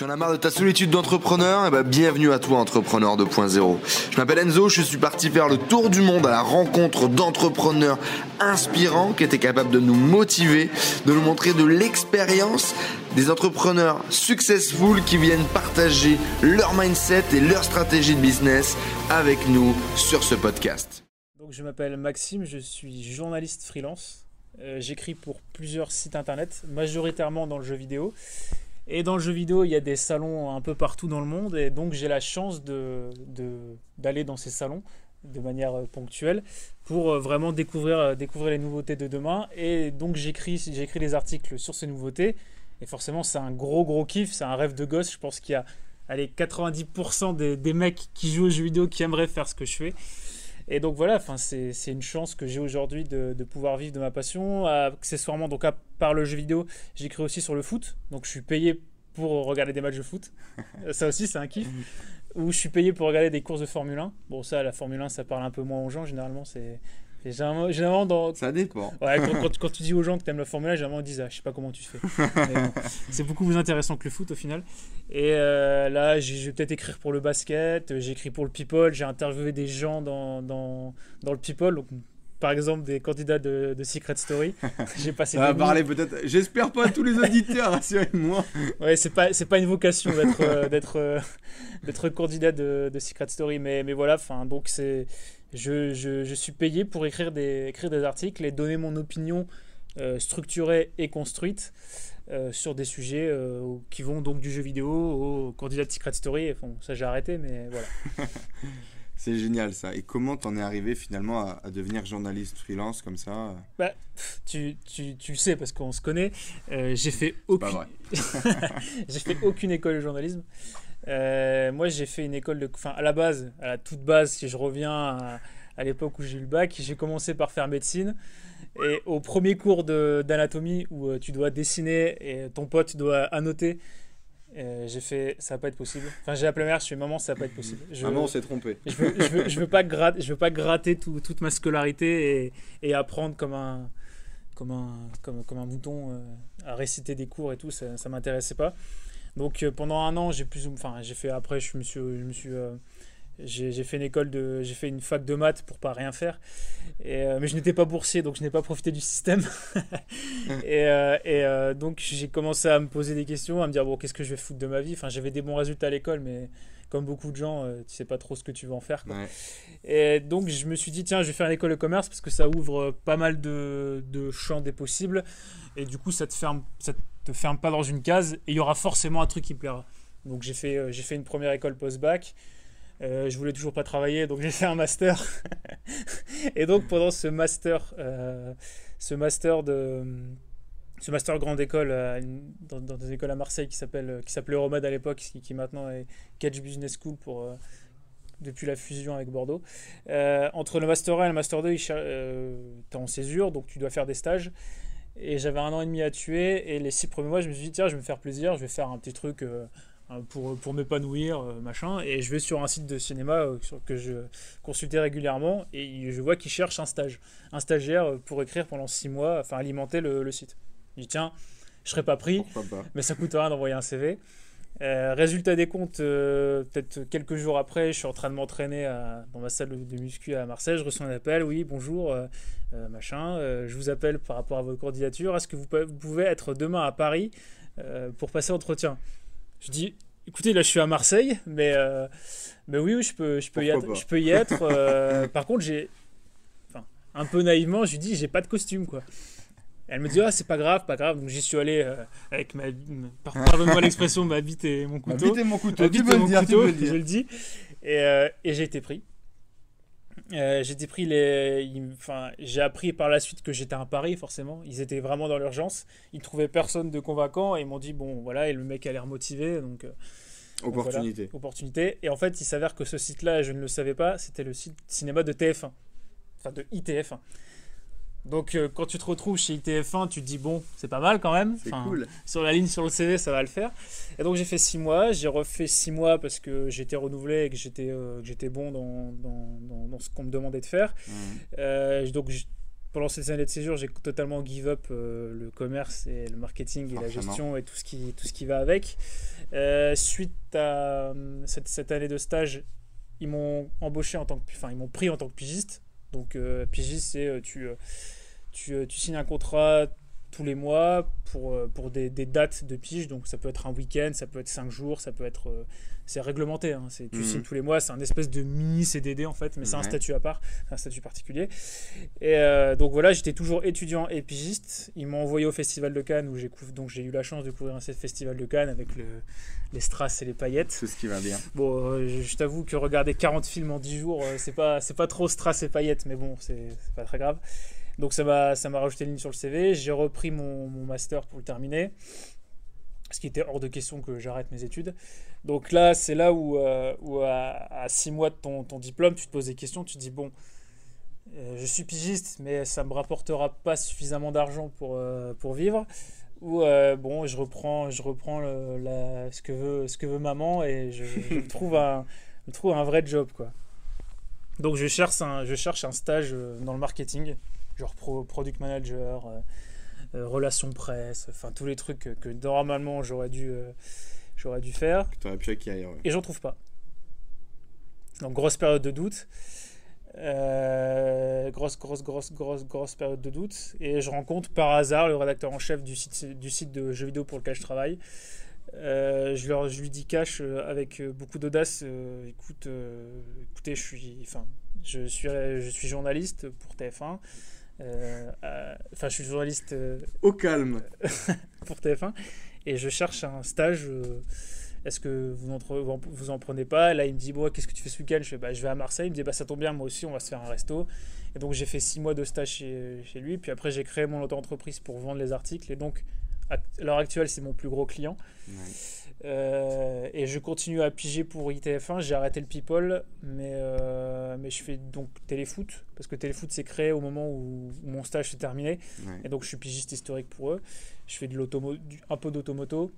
Tu en as marre de ta solitude d'entrepreneur? Eh ben, bienvenue à toi, Entrepreneur 2.0. Je m'appelle Enzo, je suis parti faire le tour du monde à la rencontre d'entrepreneurs inspirants qui étaient capables de nous motiver, de nous montrer de l'expérience, des entrepreneurs successful qui viennent partager leur mindset et leur stratégie de business avec nous sur ce podcast. Donc, je m'appelle Maxime, je suis journaliste freelance. Euh, J'écris pour plusieurs sites internet, majoritairement dans le jeu vidéo. Et dans le jeu vidéo, il y a des salons un peu partout dans le monde. Et donc, j'ai la chance d'aller de, d'aller dans ces salons de manière euh, ponctuelle pour euh, vraiment découvrir, euh, découvrir les nouveautés de demain. Et donc, j'écris des articles sur ces nouveautés. Et forcément, c'est un gros, gros kiff. C'est un rêve de gosse. Je pense qu'il y a allez, 90% des, mecs qui jouent aux jeux vidéo qui aimeraient faire ce que je fais. Et donc voilà, c'est une chance que j'ai aujourd'hui de, de, pouvoir vivre de ma passion. Accessoirement, donc à part le jeu vidéo, j'écris aussi sur le foot. Donc je suis payé pour regarder des matchs de foot. ça aussi, c'est un kiff. Ou je suis payé pour regarder des courses de Formule 1. Bon, ça, la Formule 1, ça parle un peu moins aux gens. Généralement, c'est Généralement, généralement dans... Ça dépend. Ouais, quand, quand, tu dis aux gens que tu aimes la Formule 1, généralement ils disent ah, je sais pas comment tu fais. c'est beaucoup plus intéressant que le foot au final. Et euh, là, je vais peut-être écrire pour le basket, j'écris pour le people, j'ai interviewé des gens dans, dans, dans le people. Donc, par exemple des candidats de, de Secret Story. J'ai passé. Ça va parler peut-être. J'espère pas à tous les auditeurs, rassurez-moi. Ouais, c'est pas c'est pas une vocation d'être euh, d'être euh, d'être candidat de, de, Secret Story, mais mais voilà. Enfin donc c'est je, je, je, suis payé pour écrire des écrire des articles et donner mon opinion euh, structurée et construite. Sur des sujets qui vont donc du jeu vidéo au candidat de Secret Story. Bon, ça j'ai arrêté, mais voilà. C'est génial ça. Et comment t'en es arrivé finalement à, devenir journaliste freelance comme ça bah, tu, tu, tu sais parce qu'on se connaît. Euh, j'ai fait aucune. j'ai fait aucune école de journalisme. Euh, moi, j'ai fait une école de. Enfin, à la base, à la toute base, si je reviens à, à l'époque où j'ai eu le bac, j'ai commencé par faire médecine. Et au premier cours d'anatomie où euh, tu dois dessiner et ton pote doit annoter euh, j'ai fait, ça va pas être possible. Enfin, j'ai appelé ma mère, je suis maman, ça va pas être possible. Je, maman, on s'est trompé. Je veux, je veux, je veux, pas gratter, je veux pas gratter tout, toute ma scolarité et, et, apprendre comme un, comme un, comme, comme un mouton euh, à réciter des cours et tout, ça, ça m'intéressait pas. Donc euh, pendant un an, j'ai plus, enfin, j'ai fait après, je me suis, je me suis j'ai fait une école de, j'ai fait une fac de maths pour pas rien faire, et, euh, mais je n'étais pas boursier donc je n'ai pas profité du système. et, euh, et euh, donc j'ai commencé à me poser des questions, à me dire bon qu'est-ce que je vais foutre de ma vie? Enfin j'avais des bons résultats à l'école, mais comme beaucoup de gens, tu sais pas trop ce que tu veux en faire. Quoi. Et donc je me suis dit tiens je vais faire une école de commerce parce que ça ouvre pas mal de, de champs des possibles, et du coup ça te ferme, ça te ferme pas dans une case, et il y aura forcément un truc qui plaira. Donc j'ai fait, j'ai fait une première école post-bac. Euh, je voulais toujours pas travailler, donc j'ai fait un master. et donc pendant ce master, euh, ce master de, ce master grande école euh, dans, dans, une école à Marseille qui s'appelle, qui s'appelait Euromad à l'époque, qui, maintenant est Catch Business School pour depuis la fusion avec Bordeaux. entre le master 1 et le master 2, tu es en césure, donc tu dois faire des stages. Et j'avais un an et demi à tuer. Et les six premiers mois, je me suis dit, tiens, je vais me faire plaisir, je vais faire un petit truc pour, pour m'épanouir, euh, machin. Et je vais sur un site de cinéma euh, que je consultais régulièrement et je vois qu'ils cherchent un stage, un stagiaire euh, pour écrire pendant six mois, enfin alimenter le, le site. Je dis tiens, je serais pas pris, mais ça coûte rien d'envoyer un CV. résultat des comptes, peut-être quelques jours après, je suis en train de m'entraîner dans ma salle de muscu à Marseille. Je reçois un appel. Oui, bonjour, machin. je vous appelle par rapport à votre candidature. Est-ce que vous, pouvez être demain à Paris pour passer entretien? Je dis, écoutez, là je suis à Marseille, mais, euh, mais oui, oui, je peux, je peux, y être, je peux y être. Euh, par contre, j'ai. Enfin, un peu naïvement, je lui dis, j'ai pas de costume, quoi. elle me dit, ah, c'est pas grave, pas grave. Donc j'y suis allé euh, avec ma. Pardonne-moi l'expression, ma bite et mon couteau. Ma bite et mon couteau, tu peux, le dire, tu peux le dire. Je le dis. Et, et j'ai été pris. Euh, j'ai pris les. Enfin, j'ai appris par la suite que j'étais un pari, forcément. Ils étaient vraiment dans l'urgence. Ils trouvaient personne de convaincant et ils m'ont dit bon, voilà, et le mec a l'air motivé. Donc. Euh, opportunité. opportunité. Et en fait, il s'avère que ce site-là, je ne le savais pas, c'était le site cinéma de TF1. Enfin, de ITF1. Donc euh, quand tu te retrouves chez ITF1, tu te dis bon, c'est pas mal quand même. C'est cool. Sur la ligne, sur le CV, ça va le faire. Et donc j'ai fait 6 mois. J'ai refait 6 mois parce que j'étais renouvelé et que j'étais euh, j'étais bon dans, dans, dans, ce qu'on me demandait de faire. Euh, donc pendant ces années de séjour, j'ai totalement give up le commerce et le marketing et la gestion et tout ce qui, tout ce qui va avec. Suite à cette, cette année de stage, ils m'ont embauché en tant que, enfin, ils m'ont pris en tant que pigiste. Donc, euh, pigiste, c'est tu, euh, tu, euh, tu signes un contrat tous les mois pour, euh, pour des, des dates de pige. Donc, ça peut être un week-end, ça peut être cinq jours, ça peut être. euh, c'est réglementé. hein. C'est, tu Mhm. signes tous les mois, c'est un espèce de mini CDD en fait, mais c'est un statut à part, c'est un statut particulier. Et euh, donc voilà, j'étais toujours étudiant et pigiste. Ils m'ont envoyé au Festival de Cannes où j'ai donc j'ai eu la chance de couvrir un festival de Cannes avec le, les strass et les paillettes. Tout ce qui va bien. Bon, euh, je, je t'avoue que regarder 40 films en 10 jours, c'est pas, c'est pas trop strass et paillettes, mais bon, c'est c'est pas très grave. Donc ça m'a, ça m'a rajouté une ligne sur le CV. J'ai repris mon, mon master pour le terminer. Ce qui était hors de question que j'arrête mes études. Donc là, c'est là où, euh, où à, 6 mois de ton, ton diplôme, tu te poses des questions. Tu te dis, bon, euh, je suis pigiste, mais ça me rapportera pas suffisamment d'argent pour, euh, pour vivre. Ou bon, je reprends, je reprends le- la- ce, que veut, ce que veut maman et je, je me trouve un, me trouve un vrai job. Quoi. Donc je cherche, un, je cherche un stage dans le marketing, genre pro- product manager, euh, euh, relations presse, enfin tous les trucs que, que normalement j'aurais dû, euh, j'aurais dû faire. Que tu aurais pu acquérir. ouais. Et j'en trouve pas. Donc grosse période de doute. Euh, grosse, grosse, grosse, grosse, grosse période de doute. Et je rencontre par hasard le rédacteur en chef du site, du site de jeux vidéo pour lequel je travaille. Euh, je, leur, je lui dis cash euh, avec beaucoup d'audace écoute, écoutez, je suis, enfin, je suis, je suis journaliste pour TF1. Euh, euh, Enfin, je suis journaliste euh, Au calme. pour TF1 et je cherche un stage. Est-ce que vous en, vous en- prenez pas? Là, il me dit bon, qu'est-ce que tu fais ce week-end? Je fais bah, je vais à Marseille. Il me dit bah ça tombe bien, moi aussi, on va se faire un resto. Et donc j'ai fait six mois de stage chez, chez lui. Puis après, j'ai créé mon auto-entreprise pour vendre les articles. Et donc à l'heure actuelle, c'est mon plus gros client. Euh, et je continue à piger pour ITF1. J'ai arrêté le People, mais, euh, mais je fais donc Téléfoot, parce que Téléfoot s'est créé au moment où, où mon stage s'est terminé. Ouais. Et donc je suis pigiste historique pour eux. Je fais de un peu d'automoto.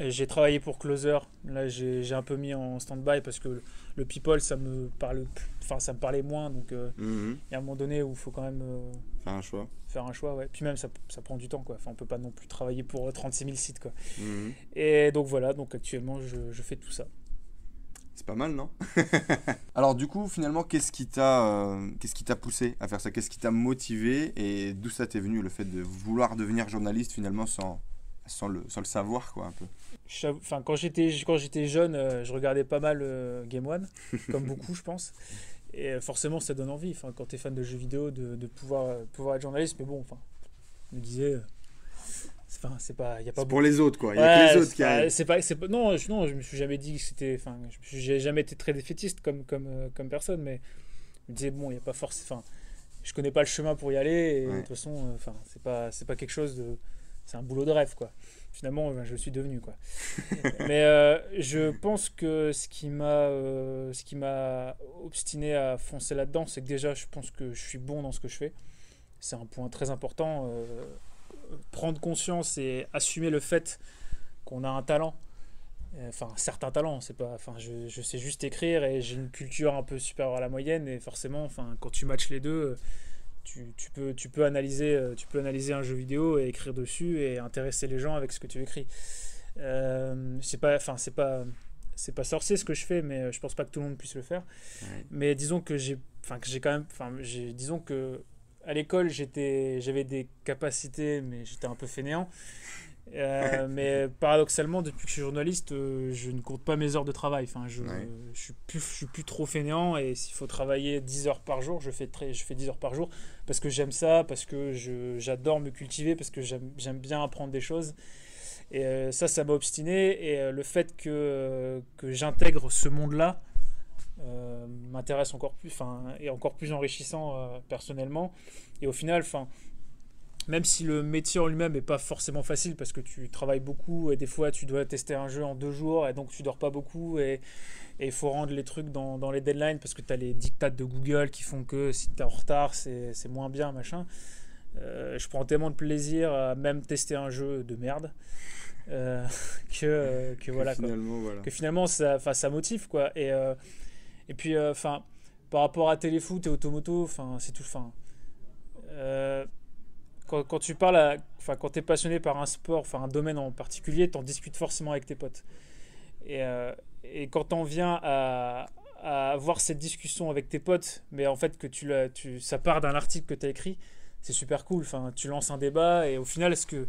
Et J'ai travaillé pour Closer. Là, j'ai un peu mis en stand-by parce que le, le people, ça me parle, enfin, ça me parlait moins. Donc, euh, Mhm. il y a un moment donné où il faut quand même euh, Faire un choix. faire un choix. Ouais. Puis même, ça, ça prend du temps. Quoi. Enfin, on peut pas non plus travailler pour euh, 36 000 sites. Quoi. Mhm. Et donc voilà. Donc actuellement, je, je fais tout ça. C'est pas mal, non? Alors du coup, finalement, qu'est-ce qui t'a euh, qu'est-ce qui t'a poussé à faire ça? Qu'est-ce qui t'a motivé? Et d'où ça t'est venu le fait de vouloir devenir journaliste finalement sans sans le sans le savoir quoi un peu Enfin, quand j'étais quand j'étais jeune, euh, je regardais pas mal euh, Game One, comme beaucoup, je pense. Et euh, forcément, ça donne envie. Enfin, quand tu es fan de jeux vidéo, de, de pouvoir pouvoir être journaliste. Mais bon, enfin, je me disais, c'est enfin, c'est pas, y a pas pour les autres quoi. Il y a que les autres qui pas- arrivent. c'est pas, c'est pas- non, je, non, je me suis jamais dit que c'était, enfin, j'ai jamais été très défaitiste comme comme comme personne, mais je me disais bon, il y a pas forcément, enfin, je connais pas le chemin pour y aller et Ouais. de toute façon, enfin, c'est pas c'est pas quelque chose de, c'est un boulot de rêve quoi. Finalement, euh, je le suis devenu quoi. mais euh, je pense que ce qui m'a euh, ce qui m'a obstiné à foncer là-dedans, c'est que déjà, je pense que je suis bon dans ce que je fais. C'est un point très important. prendre conscience et assumer le fait qu'on a un talent. Enfin, certains talents, c'est pas. Enfin, je, je sais juste écrire et j'ai une culture un peu supérieure à la moyenne et forcément, enfin, quand tu matches les deux, tu, tu peux, tu peux analyser, euh, tu peux analyser un jeu vidéo et écrire dessus et intéresser les gens avec ce que tu écris. Euh, c'est pas, enfin, c'est pas, c'est pas sorcier ce que je fais, mais euh, je pense pas que tout le monde puisse le faire. Ouais. Mais disons que j'ai, enfin, que j'ai quand même, enfin, disons que à l'école, j'étais, j'avais des capacités, mais j'étais un peu fainéant. Euh, mais paradoxalement, depuis que je suis journaliste, euh, je ne compte pas mes heures de travail. Enfin, je, Ouais. je, suis plus, je suis plus trop fainéant et s'il faut travailler 10 heures par jour, je fais, très, je fais 10 heures par jour parce que j'aime ça, parce que j'adore me cultiver, parce que j'aime, j'aime bien apprendre des choses. Et euh, ça, ça m'a obstiné. Et le fait que, que j'intègre ce monde-là m'intéresse encore plus, enfin, est encore plus enrichissant personnellement. Et au final, enfin, même si le métier en lui-même n'est pas forcément facile parce que tu travailles beaucoup et des fois tu dois tester un jeu en deux jours et donc tu dors pas beaucoup et il faut rendre les trucs dans, dans les deadlines parce que tu as les dictats de Google qui font que si tu es en retard, c'est moins bien, machin. Euh, je prends tellement de plaisir à même tester un jeu de merde euh, que, euh, que voilà. quoi finalement voilà. que finalement ça, ça motive quoi. Et, et puis, enfin, par rapport à téléfoot et automoto, enfin, c'est tout. Euh, quand, quand, tu parles, à, enfin, quand tu es passionné par un sport, enfin un domaine en particulier, tu en discutes forcément avec tes potes. Et, euh, et quand on vient à, à, avoir cette discussion avec tes potes, mais en fait que tu, tu ça part d'un article que tu as écrit, c'est super cool. Enfin, tu lances un débat et au final, est-ce que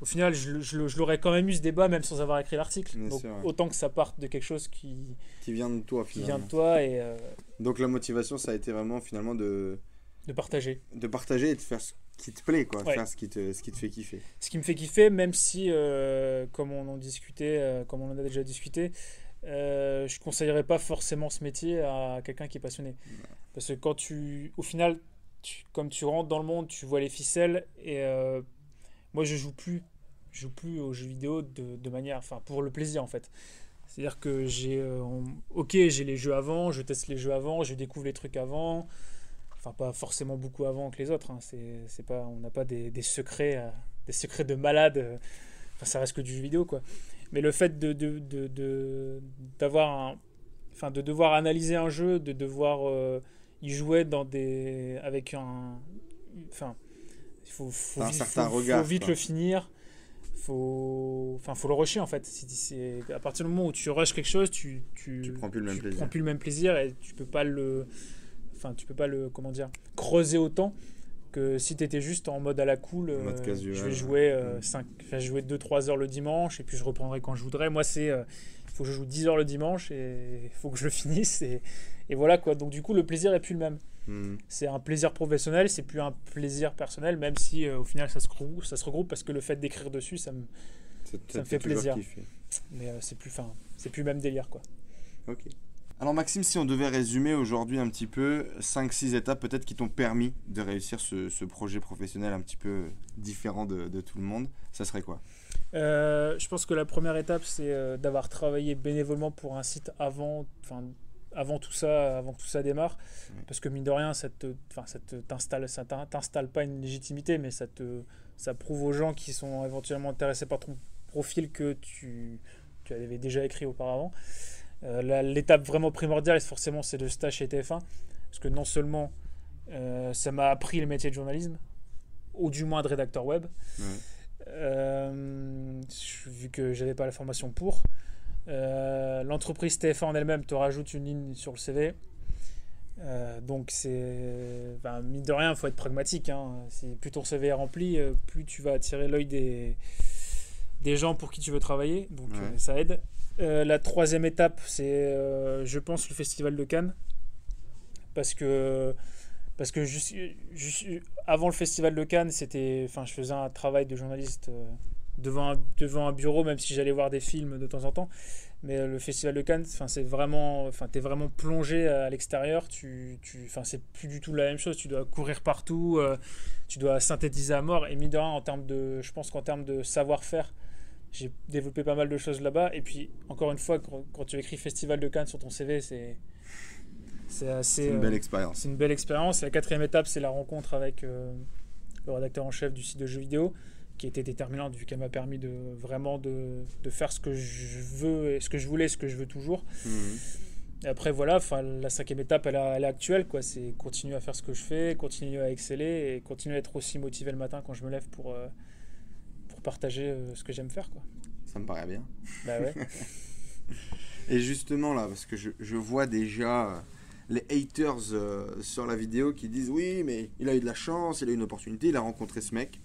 au final, je, je, je l'aurais quand même eu ce débat même sans avoir écrit l'article. Donc autant que ça parte de quelque chose qui qui vient de toi finalement. Qui vient de toi et euh, donc la motivation, ça a été vraiment finalement de de partager, de partager et de faire ce qui te plaît quoi, faire ce qui te ce qui te fait kiffer. Ce qui me fait kiffer, même si euh, comme on en discutait, euh, comme on en a déjà discuté. Euh, je conseillerais pas forcément ce métier à quelqu'un qui est passionné. Parce que quand tu, au final, comme tu rentres dans le monde, tu vois les ficelles et moi je joue plus je joue plus aux jeux vidéo de, de manière enfin pour le plaisir en fait c'est à dire que j'ai euh, ok j'ai les jeux avant je teste les jeux avant je découvre les trucs avant enfin pas forcément beaucoup avant que les autres hein. c'est pas on n'a pas des, des secrets euh, des secrets de malade euh. enfin ça reste que du jeu vidéo quoi mais le fait de d'avoir de, de, enfin de devoir analyser un jeu de devoir y jouer dans des avec un enfin il faut, faut, vite, faut, regard, faut vite le finir. Faut, enfin, faut le rusher en fait. C'est à partir du moment où tu rushes quelque chose, tu, tu, tu prends plus le même plaisir. Prends plus le même plaisir et tu peux pas le, enfin, tu peux pas le, comment dire, creuser autant que si tu étais juste en mode à la cool. Euh, casual, je vais jouer euh, 5, enfin, jouer 2-3 heures le dimanche et puis je reprendrai quand je voudrais. Moi, c'est, euh, il faut que je joue 10 heures le dimanche et il faut que je le finisse et, et voilà quoi. Donc du coup, le plaisir est plus le même. Hmm. C'est un plaisir professionnel, c'est plus un plaisir personnel, même si euh, au final ça se, regroupe, ça se regroupe parce que le fait d'écrire dessus, ça me, ça me fait plaisir. Mais euh, c'est plus, fin, c'est plus le même délire quoi. Ok. Alors Maxime, si on devait résumer aujourd'hui un petit peu 5-6 étapes peut-être qui t'ont permis de réussir ce, ce, projet professionnel un petit peu différent de, de tout le monde, ça serait quoi? Euh, Je pense que la première étape c'est d'avoir travaillé bénévolement pour un site avant, avant tout ça, avant que tout ça démarre. Parce que mine de rien, ça te, ça t'installe, ça t'installe pas une légitimité, mais ça te, ça prouve aux gens qui sont éventuellement intéressés par ton profil que tu, tu avais déjà écrit auparavant. Euh, l'étape vraiment primordiale, forcément, c'est le stage chez TF1, parce que non seulement euh, ça m'a appris le métier de journalisme, ou du moins de rédacteur web, euh, vu que j'avais pas la formation pour. L'entreprise TF1 en elle-même te rajoute une ligne sur le CV. Donc c'est ben, mine de rien, il faut être pragmatique. Hein. Plus ton CV est rempli, plus tu vas attirer l'œil des, des gens pour qui tu veux travailler. Donc ça aide. La troisième étape, c'est, je pense, le festival de Cannes, parce que parce que juste, avant le festival de Cannes, c'était, enfin, je faisais un travail de journaliste devant un, devant un bureau, même si j'allais voir des films de temps en temps. Mais euh, le Festival de Cannes, c'est vraiment, enfin, es vraiment plongé à l'extérieur. Tu, tu, c'est plus du tout la même chose. Tu dois courir partout, euh, tu dois synthétiser à mort. Et mine en termes de, je pense qu'en termes de savoir-faire, j'ai développé pas mal de choses là-bas. Et puis, encore une fois, quand, tu écris Festival de Cannes sur ton CV, c'est c'est assez. une belle euh, expérience. C'est une belle expérience. La quatrième étape, c'est la rencontre avec le rédacteur en chef du site de jeux vidéo qui était déterminante vu qu'elle m'a permis de vraiment de, de, faire ce que je veux et ce que je voulais, ce que je veux toujours. Mhm. Et après voilà, la cinquième étape elle, elle est actuelle quoi, c'est continuer à faire ce que je fais, continuer à exceller et continuer à être aussi motivé le matin quand je me lève pour euh, pour partager euh, ce que j'aime faire quoi. Ça me paraît bien. Bah ouais. et justement là parce que je, je vois déjà euh, les haters sur la vidéo qui disent oui mais il a eu de la chance, il a eu une opportunité, il a rencontré ce mec.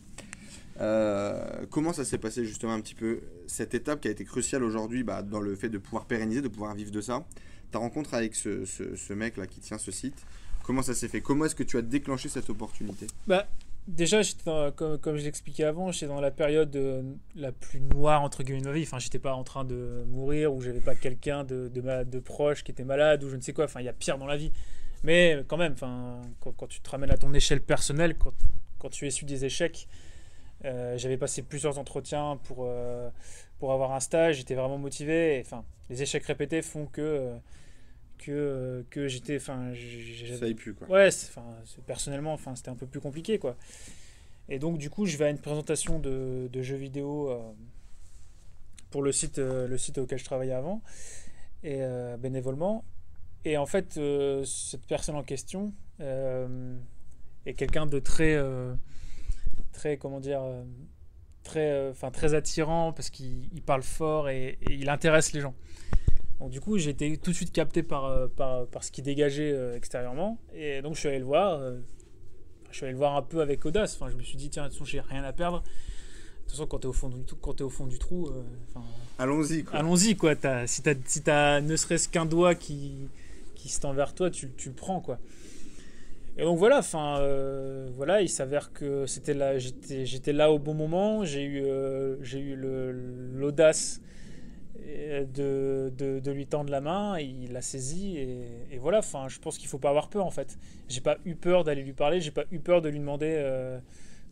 Euh, comment ça s'est passé justement un petit peu cette étape qui a été cruciale aujourd'hui bah, dans le fait de pouvoir pérenniser, de pouvoir vivre de ça? Ta rencontre avec ce, ce, mec là qui tient ce site, comment ça s'est fait? Comment est-ce que tu as déclenché cette opportunité? Bah, Déjà, comme, je l'expliquais avant, j'étais dans la période euh, la plus noire entre guillemets de ma vie. Enfin, j'étais pas en train de mourir ou j'avais pas quelqu'un de, de, proche qui était malade ou je ne sais quoi. Enfin, il y a pire dans la vie. Mais quand même, enfin, quand, tu te ramènes à ton échelle personnelle, quand, quand tu essuies des échecs, euh, j'avais passé plusieurs entretiens pour, euh, pour avoir un stage, j'étais vraiment motivé. Enfin, les échecs répétés font que, que, que j'étais. Enfin, ça y plus quoi. Ouais, enfin, personnellement, enfin, c'était un peu plus compliqué quoi. Et donc, du coup, je vais à une présentation de, de jeux vidéo pour le site, le site auquel je travaillais avant, et bénévolement. Et en fait, cette personne en question est quelqu'un de très, euh, très, comment dire, euh, très, euh, très attirant parce qu'il il parle fort et, et il intéresse les gens. Donc du coup, j'ai été tout de suite capté par, euh, par, par ce qu'il dégageait euh, extérieurement. Et donc je suis allé le voir. euh, je suis allé le voir un peu avec audace. Enfin, je me suis dit, tiens, de toute façon, j'ai rien à perdre. De toute façon, quand t'es au fond du, trou- quand t'es au fond du trou, euh, enfin, Allons-y, quoi. allons-y quoi. Si t'as si t'as ne serait-ce qu'un doigt qui, qui se tend vers toi, tu, tu le prends quoi. Et donc voilà, enfin euh, voilà, il s'avère que c'était là, j'étais j'étais là au bon moment. J'ai eu euh, j'ai eu l'audace de, de, de lui tendre la main, il l'a saisi et, et voilà. Enfin, je pense qu'il faut pas avoir peur en fait. J'ai pas eu peur d'aller lui parler, j'ai pas eu peur de lui demander. euh,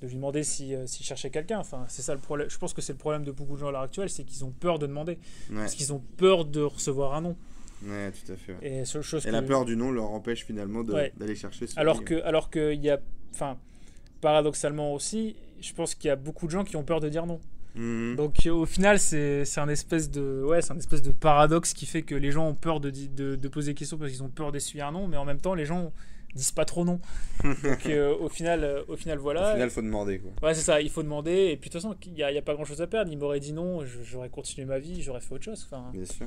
de lui demander si, euh, s'il cherchait quelqu'un. Enfin, c'est ça le problème. Je pense que c'est le problème de beaucoup de gens à l'heure actuelle, c'est qu'ils ont peur de demander. Ouais, Parce qu'ils ont peur de recevoir un nom. ouais, tout à fait. ouais. Et seule chose Et que- la peur du non leur empêche finalement Ouais. d'aller chercher ce Alors que, alors que il y a, enfin, paradoxalement aussi, je pense qu'il y a beaucoup de gens qui ont peur de dire non. Mhm. Donc au final, c'est c'est un espèce de, ouais, c'est un espèce de paradoxe qui fait que les gens ont peur de, de, de poser des questions parce qu'ils ont peur d'essuyer un non, mais en même temps, les gens disent pas trop non. Donc euh, au final, euh, au final, voilà. Au final, faut demander quoi. Ouais, c'est ça, il faut demander. Et puis de toute façon, il n'y a, il y a pas grand chose à perdre. Il m'aurait dit non, j'aurais continué ma vie, j'aurais fait autre chose. Enfin, Bien sûr.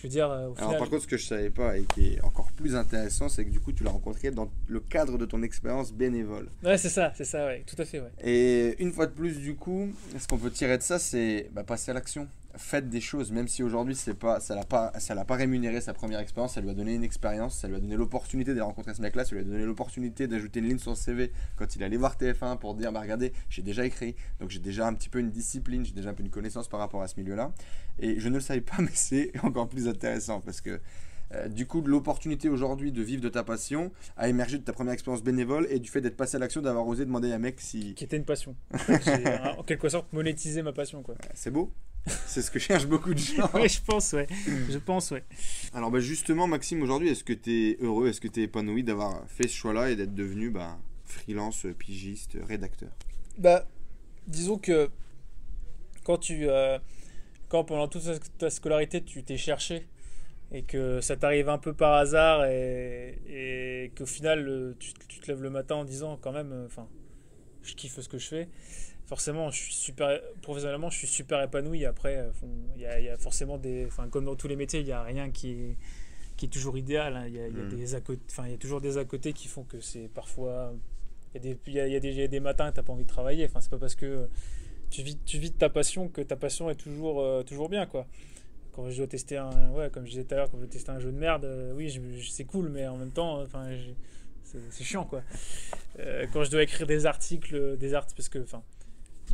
Je veux dire, euh, Alors par contre, ce que je savais pas et qui est encore plus intéressant, c'est que du coup, tu l'as rencontré dans le cadre de ton expérience bénévole. Ouais, c'est ça, c'est ça, ouais, tout à fait, ouais. Et une fois de plus, du coup, ce qu'on peut tirer de ça, c'est bah, passer à l'action. Faites des choses, même si aujourd'hui, c'est pas, ça l'a pas, ça l'a pas rémunéré sa première expérience, ça lui a donné une expérience, ça lui a donné l'opportunité de rencontrer ce mec-là, ça lui a donné l'opportunité d'ajouter une ligne sur son CV quand il allait voir TF1 pour dire, bah regardez, j'ai déjà écrit, donc j'ai déjà un petit peu une discipline, j'ai déjà un peu une connaissance par rapport à ce milieu-là. Et je ne le savais pas, mais c'est encore plus intéressant parce que euh, du coup, l'opportunité aujourd'hui de vivre de ta passion a émergé de ta première expérience bénévole et du fait d'être passé à l'action, d'avoir osé demander à un mec si, Qui était une passion. En quelque sorte monétisé ma passion, quoi. C'est beau. C'est ce que cherchent beaucoup de gens. Ouais, je pense, ouais. Je pense, ouais. Alors bah justement, Maxime, aujourd'hui, est-ce que tu es heureux, est-ce que tu es épanoui d'avoir fait ce choix-là et d'être devenu bah, freelance, pigiste, rédacteur? Bah, disons que quand tu. euh, quand pendant toute ta- scolarité, tu t'es cherché et que ça t'arrive un peu par hasard et, et qu'au final, tu, tu te lèves le matin en disant quand même, euh, enfin, je kiffe ce que je fais. Forcément, je suis super, professionnellement, je suis super épanoui. Après, euh, il y, a, y forcément des. Enfin, comme dans tous les métiers, il n'y a rien qui est, qui est toujours idéal. hein. Il y a, il y a Mm. y a toujours des à côté qui font que c'est parfois. Il y a des, y y des, y des matins, tu n'as pas envie de travailler. Enfin, c'est pas parce que tu vis, tu vis de ta passion que ta passion est toujours, euh, toujours bien, quoi. Quand je dois tester un, ouais, comme je disais tout à l'heure, quand je dois tester un jeu de merde, euh, oui, je- je- c'est cool, mais en même temps, enfin, c'est chiant, quoi. Euh, quand je dois écrire des articles, des articles, parce que, enfin,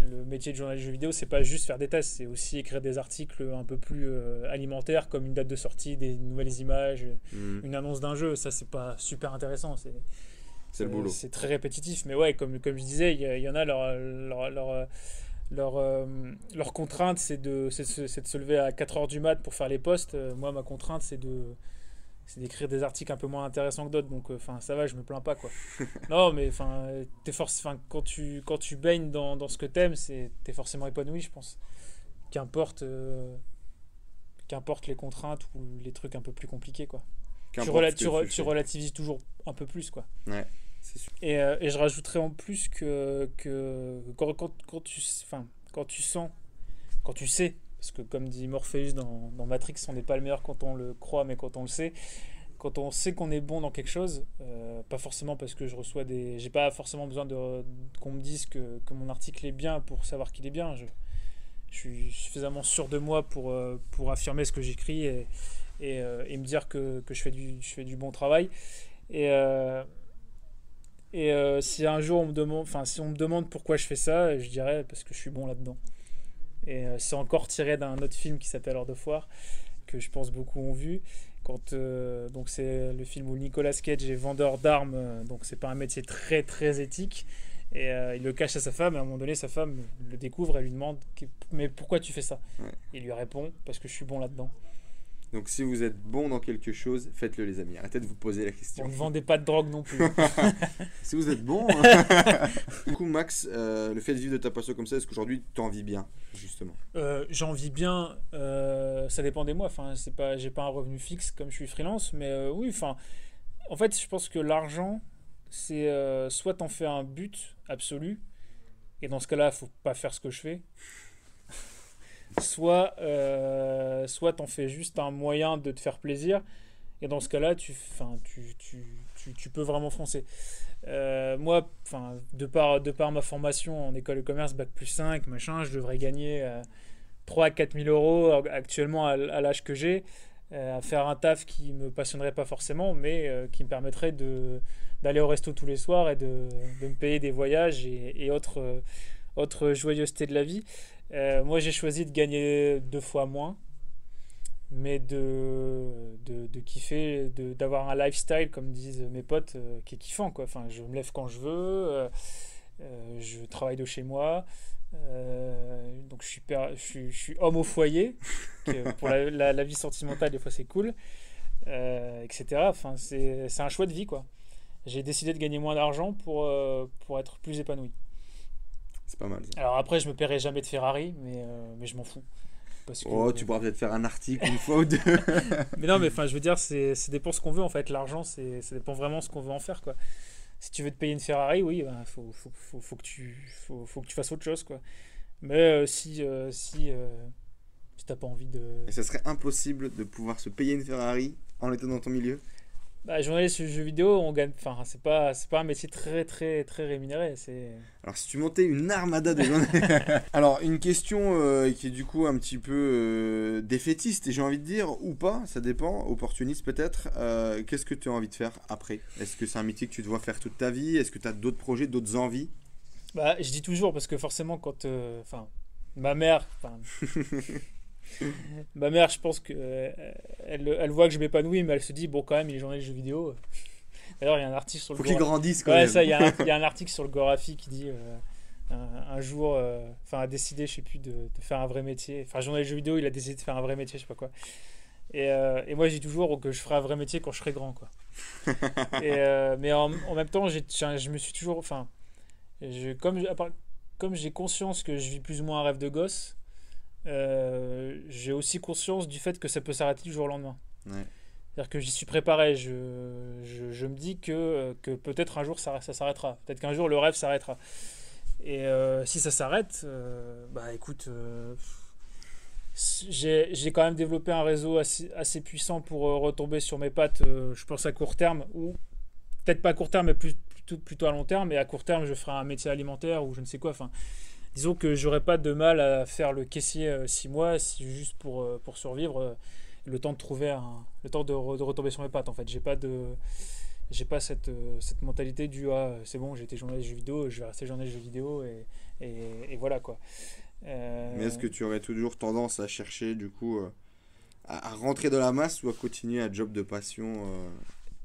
le métier de journaliste jeux vidéo, c'est pas juste faire des tests, c'est aussi écrire des articles un peu plus euh, alimentaires, comme une date de sortie, des nouvelles images, Mhm. une annonce d'un jeu. Ça, c'est pas super intéressant. C'est C'est le euh, boulot. C'est très répétitif, mais ouais, comme, comme je disais, il y, en a leur, leur, leur, euh, leur, euh, leur contrainte, c'est de, c'est de, se- de lever à 4h du mat pour faire les posts. Euh, moi, ma contrainte, c'est de c'est d'écrire des articles un peu moins intéressants que d'autres donc enfin ça va je me plains pas quoi. Non mais enfin t'es force enfin quand tu quand tu baignes dans, dans ce que t'aimes c'est t'es forcément épanoui je pense. Qu'importe euh, qu'importe les contraintes ou les trucs un peu plus compliqués quoi. Tu, rela- re- relativises toujours un peu plus quoi. Sûr. et, euh, et je rajouterais en plus que, que quand, quand, quand tu, enfin, quand tu sens, quand tu sais, parce que comme dit Morpheus dans, Matrix, on n'est pas le meilleur quand on le croit, mais quand on le sait. Quand on sait qu'on est bon dans quelque chose, euh, pas forcément parce que je reçois des. J'ai pas forcément besoin qu'on me dise que, que mon article est bien pour savoir qu'il est bien. Je, suis suffisamment sûr de moi pour, euh, pour affirmer ce que j'écris et, euh, et me dire que, que je, fais du, je fais du bon travail. Et, et si un jour on me demande, enfin si on me demande pourquoi je fais ça, je dirais parce que je suis bon là-dedans. Et euh, c'est encore tiré d'un autre film qui s'appelle Hors de foire que je pense beaucoup ont vu. Quand euh, donc c'est le film où Nicolas Cage est vendeur d'armes, euh, donc c'est pas un métier très très éthique. Et euh, il le cache à sa femme. Et à un moment donné, sa femme le découvre et lui demande mais pourquoi tu fais ça? Ouais. Il lui répond parce que je suis bon là-dedans. Donc si vous êtes bon dans quelque chose, faites-le les amis. Arrêtez de vous poser la question. On ne vendait pas de drogue non plus. Si vous êtes bon. du coup, Max, euh, le fait de vivre de ta passion comme ça, est-ce qu'aujourd'hui tu en vis bien, justement? Euh, J'en vis bien, euh, ça dépend des mois. Enfin, c'est pas, j'ai pas un revenu fixe comme je suis freelance, mais euh, oui. Enfin, en fait, je pense que l'argent, c'est euh, soit t'en fais un but absolu, et dans ce cas-là, faut pas faire ce que je fais. Soit euh, soit t'en fais juste un moyen de te faire plaisir, et dans ce cas-là, tu, tu, tu, tu, peux vraiment foncer. Euh, moi, de par, de par ma formation en école de commerce, bac plus 5, machin, je devrais gagner 3 à 4 000 euros actuellement à, l'âge que j'ai, à faire un taf qui me passionnerait pas forcément, mais qui me permettrait de d'aller au resto tous les soirs et de, de me payer des voyages et, autres, euh, autres joyeusetés de la vie. Euh, moi, j'ai choisi de gagner deux fois moins, mais de, de, de kiffer, d'avoir un lifestyle, comme disent mes potes, euh, qui est kiffant. Quoi. Enfin, je me lève quand je veux, je travaille de chez moi. donc je suis, je, suis, homme au foyer, pour la, vie sentimentale des fois c'est cool, etc. Enfin, c'est un choix de vie j'ai décidé de gagner moins d'argent pour, euh, pour être plus épanoui. C'est pas mal. Ça. Alors après, je me paierai jamais de Ferrari, mais, euh, mais je m'en fous. Parce que, oh, tu pourras peut-être faire un article une fois ou deux. mais non, mais enfin, je veux dire, c'est dépend ce qu'on veut en fait. L'argent, ça dépend vraiment ce qu'on veut en faire quoi. Si tu veux te payer une Ferrari, oui, il bah, faut, faut, faut, faut, que tu, faut, faut, que tu fasses autre chose quoi. Mais euh, si, si, si t'as pas envie de. Et ça serait impossible de pouvoir se payer une Ferrari en étant dans ton milieu bah, journaliste jeux vidéo, on gagne. Enfin, c'est pas, c'est pas un métier très, très, très rémunéré. C'est. Alors, si tu montais une armada de. Alors, une question euh, qui est du coup un petit peu euh, défaitiste, et j'ai envie de dire, ou pas, ça dépend, opportuniste peut-être. Euh, qu'est-ce que tu as envie de faire après? Est-ce que c'est un métier que tu dois faire toute ta vie? Est-ce que tu as d'autres projets, d'autres envies? Bah, je dis toujours, parce que forcément, quand. Enfin, ma mère. Ma mère, je pense que euh, elle, elle, voit que je m'épanouis, mais elle se dit bon, quand même, il est journaliste de jeux vidéo. D'ailleurs, il y a un article sur le. Faut qu'il grandisse quand même. Ça, il y, a un, il y, a un article sur le Gorafi qui dit euh, un, jour, euh, enfin, a décidé, je sais plus, de, de, faire un vrai métier. Enfin, journaliste de jeux vidéo, il a décidé de faire un vrai métier, je sais pas quoi. Et, et moi, je dis toujours que je ferai un vrai métier quand je serai grand, quoi. et, mais en, en, même temps, je me suis toujours, enfin, comme comme j'ai conscience que je vis plus ou moins un rêve de gosse euh, j'ai aussi conscience du fait que ça peut s'arrêter du jour au lendemain. C'est-à-dire que j'y suis préparé. Je, je, je, me dis que, que peut-être un jour ça, ça s'arrêtera. Peut-être qu'un jour le rêve s'arrêtera. Et euh, si ça s'arrête, euh, bah écoute, j'ai quand même développé un réseau assez, assez puissant pour retomber sur mes pattes, je pense à court terme, ou peut-être pas à court terme, mais plus, plutôt, plutôt à long terme. Mais à court terme, je ferai un métier alimentaire ou je ne sais quoi. Enfin, disons que j'aurais pas de mal à faire le caissier 6 euh, mois juste pour, euh, pour survivre euh, le temps de trouver un, le temps de, retomber sur mes pattes en fait. J'ai pas de j'ai pas cette, cette mentalité du ah c'est bon j'ai été journaliste jeux vidéo je vais rester journaliste jeux vidéo et, et, et voilà quoi. Mais est-ce que tu aurais toujours tendance à chercher du coup à, rentrer dans la masse ou à continuer un job de passion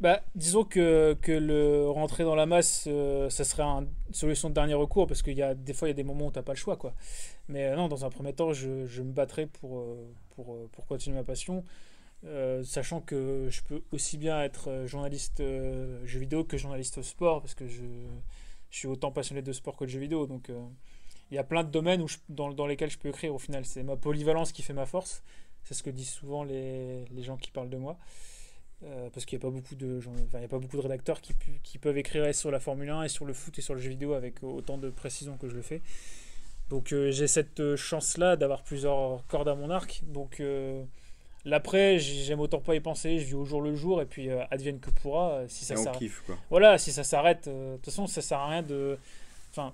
bah, disons que, que le rentrer dans la masse, euh, ça serait une solution de dernier recours parce qu'il y a des fois il y a des moments où tu n'as pas le choix quoi. Mais euh, non, dans un premier temps, je, je me battrai pour, euh, pour, pour continuer ma passion, sachant que je peux aussi bien être journaliste jeux vidéo que journaliste sport parce que je, je suis autant passionné de sport que de jeux vidéo. Donc il y a plein de domaines où dans, dans lesquels je peux écrire au final. C'est ma polyvalence qui fait ma force. C'est ce que disent souvent les, les gens qui parlent de moi. Euh, parce qu'il n'y a pas beaucoup de enfin, il y a pas beaucoup de rédacteurs qui, qui, peuvent écrire sur la Formule 1 et sur le foot et sur le jeu vidéo avec autant de précision que je le fais. Donc euh, j'ai cette chance là d'avoir plusieurs cordes à mon arc. Donc euh, l'après j'aime autant pas y penser, je vis au jour le jour et puis advienne que pourra si ça s'arrête. Voilà, si ça s'arrête de toute façon ça sert à rien de enfin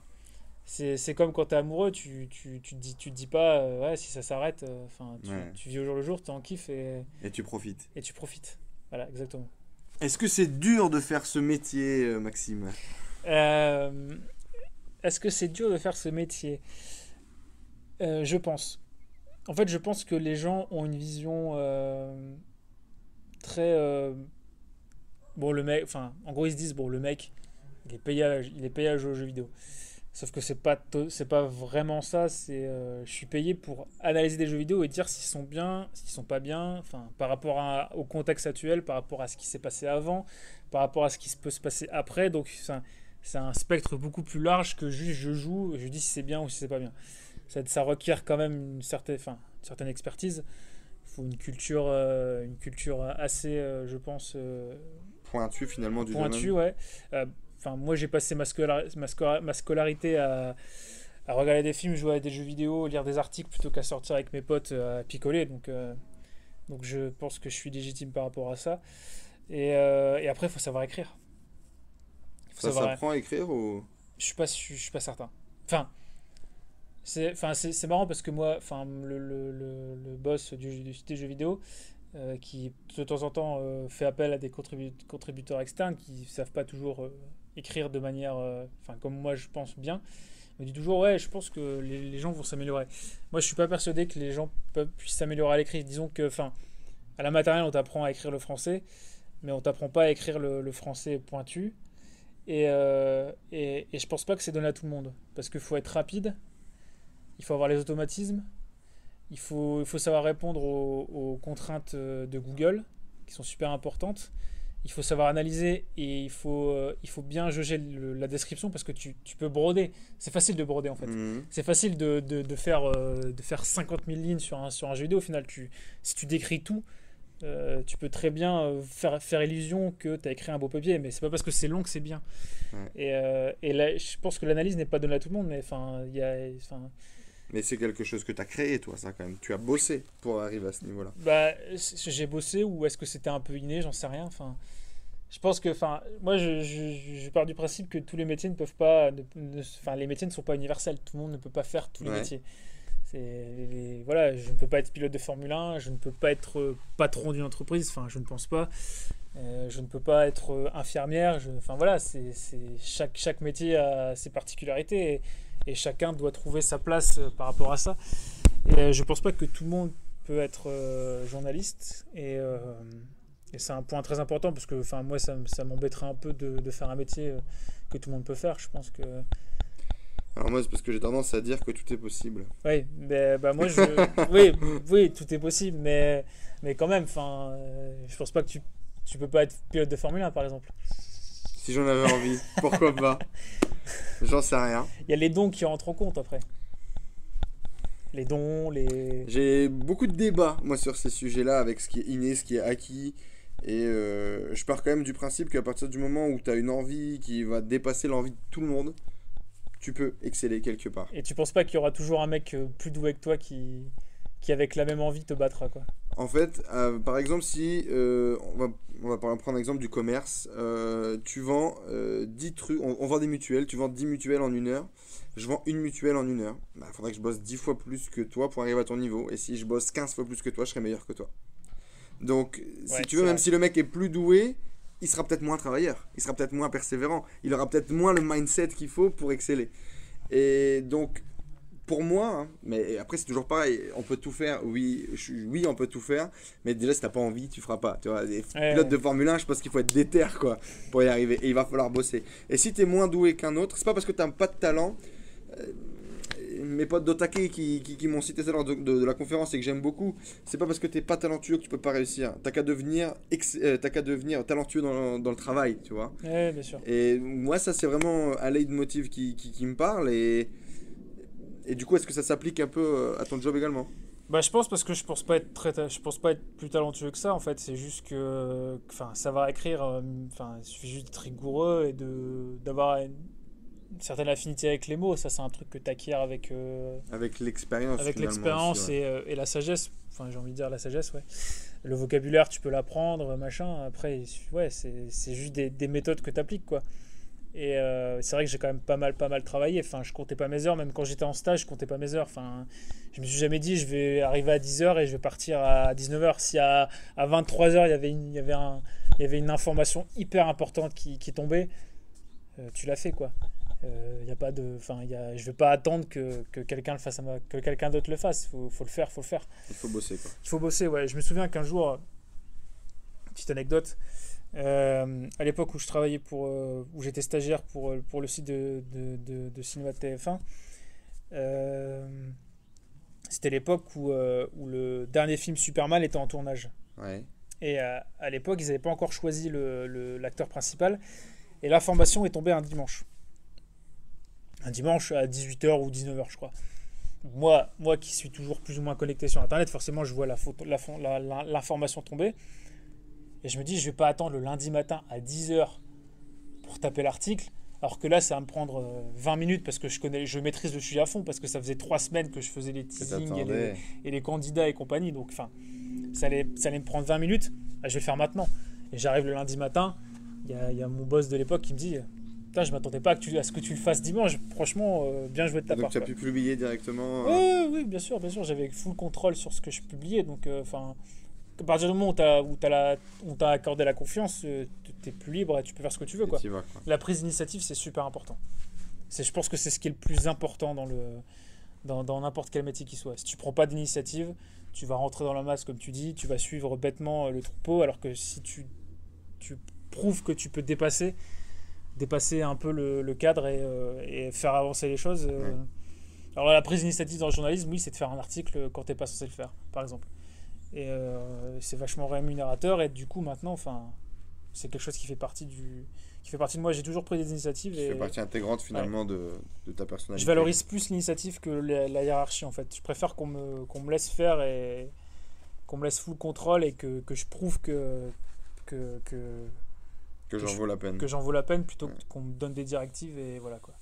c'est comme quand tu es amoureux, tu, tu, tu, te dis, tu te dis pas, ouais, si ça s'arrête, enfin tu, tu, vis au jour le jour, tu en kiffes et, et tu profites. Et tu profites. Voilà, exactement. Est-ce que c'est dur de faire ce métier, euh, Maxime? Euh, Est-ce que c'est dur de faire ce métier? Euh, Je pense. En fait, je pense que les gens ont une vision très. bon, le mec. Enfin, en gros, ils se disent bon, le mec, il est payé à, il est payé à jouer aux jeux vidéo. Sauf que c'est pas c'est pas vraiment ça. C'est euh, je suis payé pour analyser des jeux vidéo et dire s'ils sont bien, s'ils sont pas bien. Enfin, par rapport à, au contexte actuel, par rapport à ce qui s'est passé avant, par rapport à ce qui peut se passer après. Donc c'est un, spectre beaucoup plus large que juste je joue et je dis si c'est bien ou si c'est pas bien. Ça, ça, requiert quand même une certaine, enfin, une certaine expertise. Il faut une culture, euh, une culture assez, euh, je pense. pointue finalement du Pointue, ouais enfin, moi j'ai passé ma, ma, scolarité à, à, regarder des films, jouer à des jeux vidéo, lire des articles plutôt qu'à sortir avec mes potes à picoler. Donc, donc je pense que je suis légitime par rapport à ça. Et, et après, il faut savoir écrire. ça s'apprend à écrire ou? Je suis pas, je, suis pas certain. Enfin, c'est, enfin, c'est, marrant parce que moi, enfin, le, le, le, boss du, du, des jeux vidéo, euh, qui de temps en temps euh, fait appel à des contributeurs externes qui ne savent pas toujours euh, écrire de manière, enfin, comme moi je pense bien, me dit toujours ouais, je pense que les, gens vont s'améliorer. Moi, je suis pas persuadé que les gens puissent s'améliorer à l'écrit. Disons que, enfin, à la maternelle, on t'apprend à écrire le français, mais on t'apprend pas à écrire le, français pointu. Et, et, et, je pense pas que c'est donné à tout le monde. Parce qu'il faut être rapide, il faut avoir les automatismes, il faut, il faut savoir répondre aux, contraintes euh, de Google, qui sont super importantes. Il faut savoir analyser et il faut, euh, il faut bien juger la description parce que tu, tu peux broder. C'est facile de broder en fait. Mhm. C'est facile de, de, de faire, euh, de faire 50 000 lignes sur un, sur un jeu vidéo. Au final, tu, si tu décris tout, tu peux très bien faire, faire illusion que tu as écrit un beau papier, mais c'est pas parce que c'est long que c'est bien. Et, et là, je pense que l'analyse n'est pas donnée à tout le monde, mais enfin, il y a. Mais c'est quelque chose que tu as créé, toi, ça, quand même. Tu as bossé pour arriver à ce niveau-là. Bah, j'ai bossé ou est-ce que c'était un peu inné J'en sais rien. Enfin, je pense que, enfin, moi, je, je, je, pars du principe que tous les métiers ne peuvent pas. Enfin, les métiers ne sont pas universels. Tout le monde ne peut pas faire tous les métiers. C'est, voilà, je ne peux pas être pilote de Formule 1, je ne peux pas être euh, patron d'une entreprise, enfin, je ne pense pas. Euh, je ne peux pas être euh, infirmière. Je, enfin, voilà, c'est, chaque, chaque métier a ses particularités. Et, et chacun doit trouver sa place euh, par rapport à ça. Et euh, je pense pas que tout le monde peut être euh, journaliste et, et c'est un point très important parce que enfin moi ça, ça m'embêterait un peu de, de, faire un métier que tout le monde peut faire. Je pense que alors moi c'est parce que j'ai tendance à dire que tout est possible. Oui, mais bah moi je oui, oui, tout est possible mais mais quand même enfin je pense pas que tu tu peux pas être pilote de Formule 1 par exemple. Si j'en avais envie, pourquoi pas? J'en sais rien. Il y a les dons qui rentrent en compte après. Les dons, les. J'ai beaucoup de débats, moi, sur ces sujets-là, avec ce qui est inné, ce qui est acquis. Et euh, je pars quand même du principe qu'à partir du moment où tu as une envie qui va dépasser l'envie de tout le monde, tu peux exceller quelque part. Et tu penses pas qu'il y aura toujours un mec euh, plus doué que toi qui, qui avec la même envie te battra quoi En fait, euh, par exemple, si euh, on, va, on va prendre l'exemple du commerce, euh, tu vends 10 trucs, on, vend des mutuelles, tu vends 10 mutuelles en une heure, je vends une mutuelle en une heure, il bah, faudrait que je bosse 10 fois plus que toi pour arriver à ton niveau, et si je bosse 15 fois plus que toi, je serai meilleur que toi. Donc, si tu veux, même si le mec est plus doué, il sera peut-être moins travailleur, il sera peut-être moins persévérant, il aura peut-être moins le mindset qu'il faut pour exceller. Et donc, pour moi, hein, mais après c'est toujours pareil, on peut tout faire, oui, je, oui on peut tout faire, mais déjà si t'as pas envie, tu feras pas. Tu vois, les pilotes de Formule 1, je pense qu'il faut être déter quoi, pour y arriver, et il va falloir bosser. Et si tu es moins doué qu'un autre, c'est pas parce que t'as pas de talent. Euh, mes potes d'Otake qui, qui, m'ont cité ça lors de, la conférence et que j'aime beaucoup, c'est pas parce que t'es pas talentueux que tu peux pas réussir. T'as qu'à devenir, euh, qu'à devenir talentueux dans, dans, le travail, tu vois. bien sûr. Et moi, ça, c'est vraiment un leitmotiv qui, qui, qui me parle et et du coup, est-ce que ça s'applique un peu euh, à ton job également? Bah, je pense parce que je pense pas être très je pense pas être plus talentueux que ça en fait. C'est juste que enfin savoir écrire euh, enfin il suffit juste d'être rigoureux et de d'avoir une, certaine affinité avec les mots. Ça c'est un truc que tu acquiers avec euh, avec l'expérience avec l'expérience et, et, la sagesse. Enfin j'ai envie de dire la sagesse ouais. Le vocabulaire tu peux l'apprendre machin. Après ouais c'est juste des, des méthodes que tu appliques quoi et euh, c'est vrai que j'ai quand même pas mal, pas mal travaillé. Enfin, je comptais pas mes heures, même quand j'étais en stage, je comptais pas mes heures. Enfin, je me suis jamais dit, je vais arriver à 10h et je vais partir à 19h. Si à, à 23h, il y avait une, il y avait un, il y avait une information hyper importante qui, qui tombait, euh, tu l'as fait, quoi. Euh, il y a pas de, enfin, je vais pas attendre que, que quelqu'un le fasse, que quelqu'un d'autre le fasse. Faut, faut le faire, faut le faire. Il faut bosser, quoi. Il faut bosser, ouais. Je me souviens qu'un jour, petite anecdote, euh, à l'époque où je travaillais pour, euh, où j'étais stagiaire pour, euh, pour le site de, de, de, de cinéma TF1, c'était l'époque où, où le dernier film Superman était en tournage. Ouais. Et à l'époque, ils n'avaient pas encore choisi l'acteur principal. Et l'information est tombée un dimanche. Un dimanche à 18h ou 19h, je crois. Moi, moi qui suis toujours plus ou moins connecté sur Internet, forcément, je vois l'information la, la, tomber. Et je me dis, je vais pas attendre le lundi matin à 10h pour taper l'article. Alors que là, ça va me prendre euh, 20 minutes parce que je connais, je maîtrise le sujet à fond parce que ça faisait trois semaines que je faisais les teasings et les, t'attendais. et les candidats et compagnie. Donc, enfin, ça allait, ça allait me prendre 20 minutes. Ah, je vais le faire maintenant. Et j'arrive le lundi matin. Il y a, il y a mon boss de l'époque qui me dit Putain, je m'attendais pas à, que tu- à ce que tu le fasses dimanche. Franchement, euh, bien joué de ta Donc part. tu as quoi. pu publier directement. euh, Oui, oui, bien sûr, bien sûr. J'avais full contrôle sur ce que je publiais. Donc, euh, enfin, à partir du moment où t'as- où t'as la- accordé la confiance, euh, t'es plus libre et tu peux faire ce que tu veux. et Quoi. t'y vas, quoi. La prise d'initiative, c'est super important. C'est, je pense que c'est ce qui est le plus important dans, le, dans, dans n'importe quel métier qui soit. Si tu prends pas d'initiative, tu vas rentrer dans la masse, comme tu dis, tu vas suivre bêtement euh, le troupeau, alors que si tu, tu prouves que tu peux dépasser, dépasser un peu le, le cadre et, euh, et faire avancer les choses. euh, Ouais. Alors la prise d'initiative dans le journalisme, oui, c'est de faire un article quand tu n'es pas censé le faire, par exemple. Et euh, c'est vachement rémunérateur et du coup maintenant, enfin, c'est quelque chose qui fait partie du, qui fait partie de moi. J'ai toujours pris des initiatives Qui et fait partie intégrante finalement de, de ta personnalité. je valorise plus l'initiative que la, la hiérarchie en fait. Je préfère qu'on me, qu'on me laisse faire et qu'on me laisse full contrôle et que, que je prouve que, que, que, que j'en que vaut la peine. que j'en vaux la peine plutôt Ouais. qu'on me donne des directives et voilà quoi.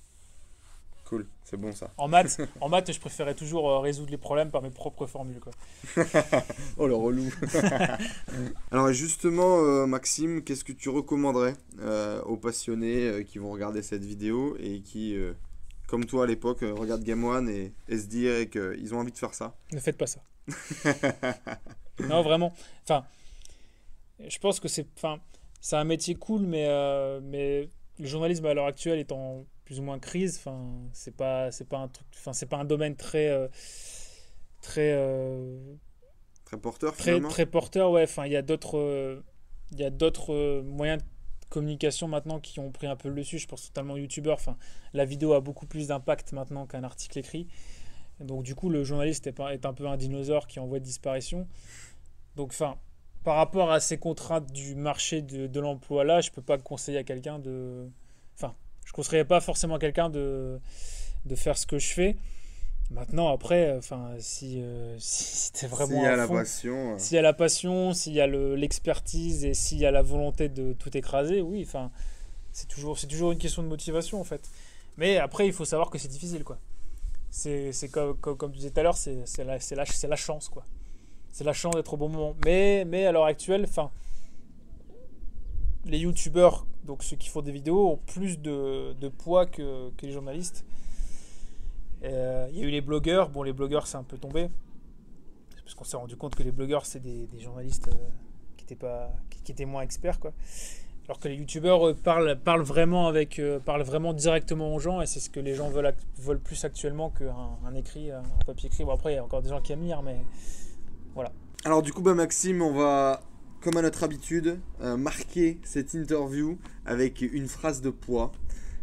Cool, c'est bon ça. En maths, en maths, je préférais toujours euh, résoudre les problèmes par mes propres formules quoi. Oh le relou. Alors justement, euh, Maxime, qu'est-ce que tu recommanderais euh, aux passionnés qui vont regarder cette vidéo et qui, comme toi à l'époque, regardent Game One et, et se dire qu'ils ont envie de faire ça? Ne faites pas ça. non, vraiment. Enfin, je pense que c'est, enfin, c'est un métier cool, mais, mais le journalisme à l'heure actuelle est en plus ou moins crise. Enfin, c'est pas, c'est pas un truc, enfin, c'est pas un domaine très, euh, très, euh, Très porteur très, très porteur. Ouais. Enfin, il y a d'autres, euh, il y a d'autres moyens de communication maintenant qui ont pris un peu le dessus. Je pense totalement youtubeur. Enfin, la vidéo a beaucoup plus d'impact maintenant qu'un article écrit. Donc du coup, le journaliste est, pas- est un peu un dinosaure qui est en voie de disparition. Donc enfin, par rapport à ces contraintes du marché de, de l'emploi là, je peux pas conseiller à quelqu'un de... Je conseillerais pas forcément quelqu'un de, de faire ce que je fais. Maintenant, après, euh, enfin, si, euh, si, t'es vraiment S'il y a la passion. euh, s'il y a la passion, s'il y a le- l'expertise et s'il y a la volonté de tout écraser, oui, enfin, c'est toujours, toujours une question de motivation en fait. Mais après, il faut savoir que c'est difficile quoi. C'est, comme, comme, comme tu disais tout à l'heure, c'est, la, la, la chance quoi. C'est la chance d'être au bon moment. Mais, mais à l'heure actuelle, enfin, les youtubeurs, donc ceux qui font des vidéos, ont plus de, poids que, les journalistes. Euh, Il y a eu les blogueurs. Bon, les blogueurs, c'est un peu tombé. Parce qu'on s'est rendu compte que les blogueurs, c'est des, journalistes euh, qui, étaient pas, qui, étaient moins experts. Quoi. Alors que les youtubeurs eux, parlent, parlent, vraiment avec, euh, parlent vraiment directement aux gens et c'est ce que les gens veulent, plus actuellement qu'un un écrit, un papier écrit. Bon, après, il y a encore des gens qui aiment lire, mais Alors du coup, bah, Maxime, on va, comme à notre habitude, euh, marquer cette interview avec une phrase de poids.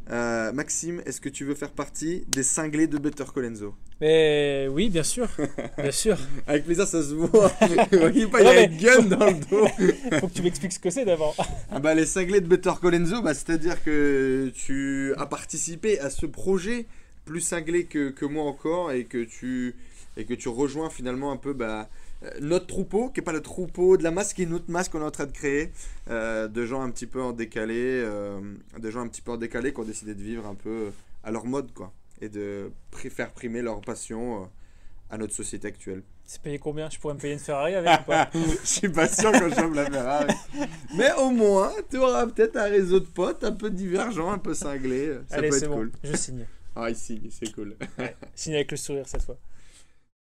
Euh, Maxime, est-ce que tu veux faire partie des cinglés de Better Colenso? Mais oui, bien sûr. Bien sûr. Avec plaisir, ça se voit. Vous voyez pas, il y a Ouais, un mais- gun dans le dos. Faut que tu m'expliques ce que c'est d'abord. Ah bah, les cinglés de Better Colenso, bah, c'est-à-dire que tu as participé à ce projet plus cinglé que, que moi encore et que tu, et que tu rejoins finalement un peu bah, notre troupeau, qui n'est pas le troupeau de la masse, qui est une autre masse qu'on est en train de créer, euh, de gens un petit peu en décalé, euh, de gens un petit peu en décalé qui ont décidé de vivre un peu à leur mode quoi, et de pr- faire primer leur passion euh, à notre société actuelle. C'est payé combien? Je pourrais me payer une Ferrari avec ou pas? Je suis pas sûr quand je chope la Ferrari. Mais au moins, tu auras peut-être un réseau de potes un peu divergent, un peu cinglé. Ça Allez, peut être bon. cool. Je signe. Ah, ici, c'est cool. Signe avec le sourire cette fois.